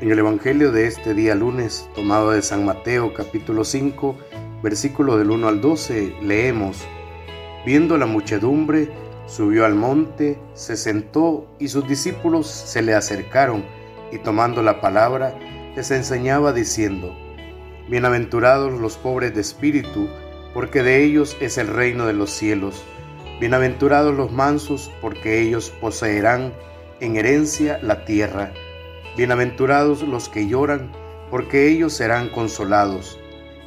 En el Evangelio de este día lunes, tomado de San Mateo capítulo 5, versículo del 1 al 12, leemos, Viendo la muchedumbre, subió al monte, se sentó y sus discípulos se le acercaron y tomando la palabra, les enseñaba diciendo, Bienaventurados los pobres de espíritu, porque de ellos es el reino de los cielos. Bienaventurados los mansos, porque ellos poseerán en herencia la tierra. Bienaventurados los que lloran, porque ellos serán consolados.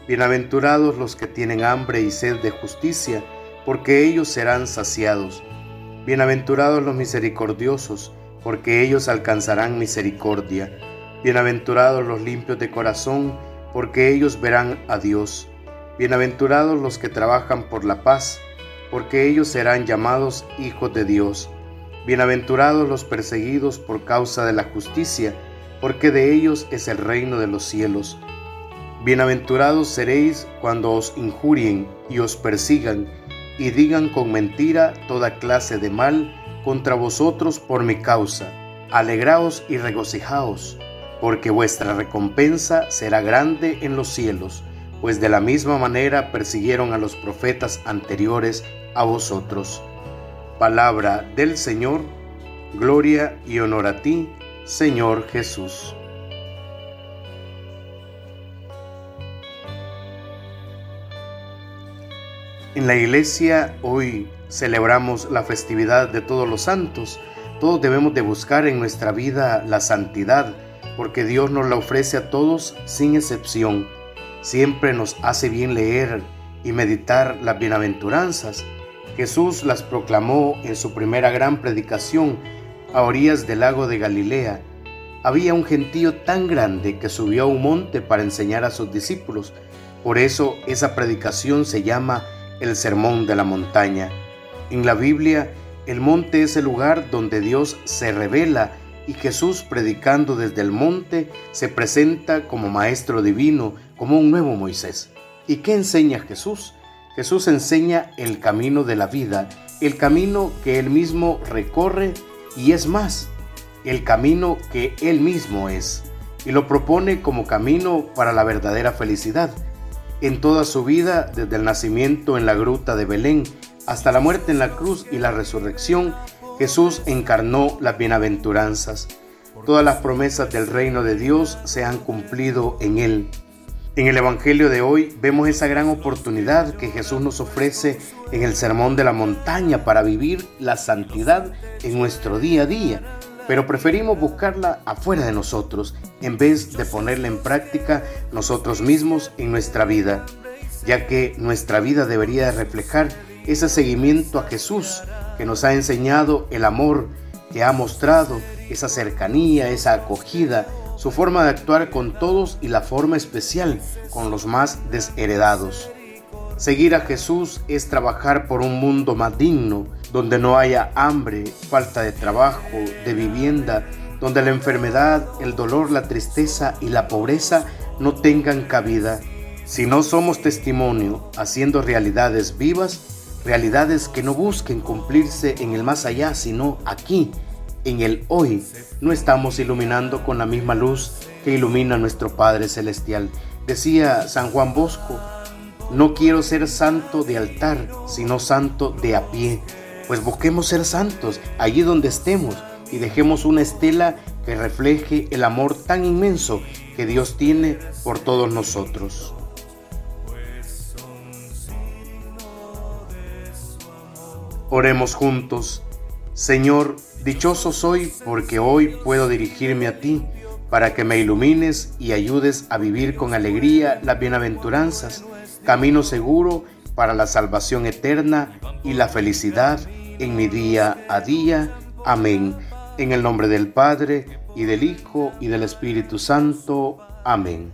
Bienaventurados los que tienen hambre y sed de justicia, porque ellos serán saciados. Bienaventurados los misericordiosos, porque ellos alcanzarán misericordia. Bienaventurados los limpios de corazón, porque ellos verán a Dios. Bienaventurados los que trabajan por la paz, porque ellos serán llamados hijos de Dios. Bienaventurados los perseguidos por causa de la justicia, porque de ellos es el reino de los cielos. Bienaventurados seréis cuando os injurien y os persigan y digan con mentira toda clase de mal contra vosotros por mi causa. Alegraos y regocijaos, porque vuestra recompensa será grande en los cielos, pues de la misma manera persiguieron a los profetas anteriores a vosotros. Palabra del Señor, gloria y honor a ti, Señor Jesús. En la iglesia hoy celebramos la festividad de todos los santos. Todos debemos de buscar en nuestra vida la santidad, porque Dios nos la ofrece a todos sin excepción. Siempre nos hace bien leer y meditar las bienaventuranzas Jesús las proclamó en su primera gran predicación a orillas del lago de Galilea. Había un gentío tan grande que subió a un monte para enseñar a sus discípulos. Por eso esa predicación se llama el Sermón de la Montaña. En la Biblia, el monte es el lugar donde Dios se revela y Jesús predicando desde el monte se presenta como Maestro Divino, como un nuevo Moisés. ¿Y qué enseña Jesús? Jesús enseña el camino de la vida, el camino que Él mismo recorre y es más, el camino que Él mismo es, y lo propone como camino para la verdadera felicidad. En toda su vida, desde el nacimiento en la gruta de Belén hasta la muerte en la cruz y la resurrección, Jesús encarnó las bienaventuranzas. Todas las promesas del reino de Dios se han cumplido en Él. En el Evangelio de hoy vemos esa gran oportunidad que Jesús nos ofrece en el Sermón de la Montaña para vivir la santidad en nuestro día a día, pero preferimos buscarla afuera de nosotros en vez de ponerla en práctica nosotros mismos en nuestra vida, ya que nuestra vida debería reflejar ese seguimiento a Jesús que nos ha enseñado el amor, que ha mostrado esa cercanía, esa acogida, su forma de actuar con todos y la forma especial con los más desheredados. Seguir a Jesús es trabajar por un mundo más digno, donde no haya hambre, falta de trabajo, de vivienda, donde la enfermedad, el dolor, la tristeza y la pobreza no tengan cabida. Si no somos testimonio haciendo realidades vivas, realidades que no busquen cumplirse en el más allá, sino aquí, en el hoy no estamos iluminando con la misma luz que ilumina nuestro Padre Celestial. Decía San Juan Bosco, no quiero ser santo de altar, sino santo de a pie. Pues busquemos ser santos allí donde estemos y dejemos una estela que refleje el amor tan inmenso que Dios tiene por todos nosotros. Oremos juntos. Señor, dichoso soy porque hoy puedo dirigirme a ti para que me ilumines y ayudes a vivir con alegría las bienaventuranzas, camino seguro para la salvación eterna y la felicidad en mi día a día. Amén. En el nombre del Padre, y del Hijo, y del Espíritu Santo. Amén.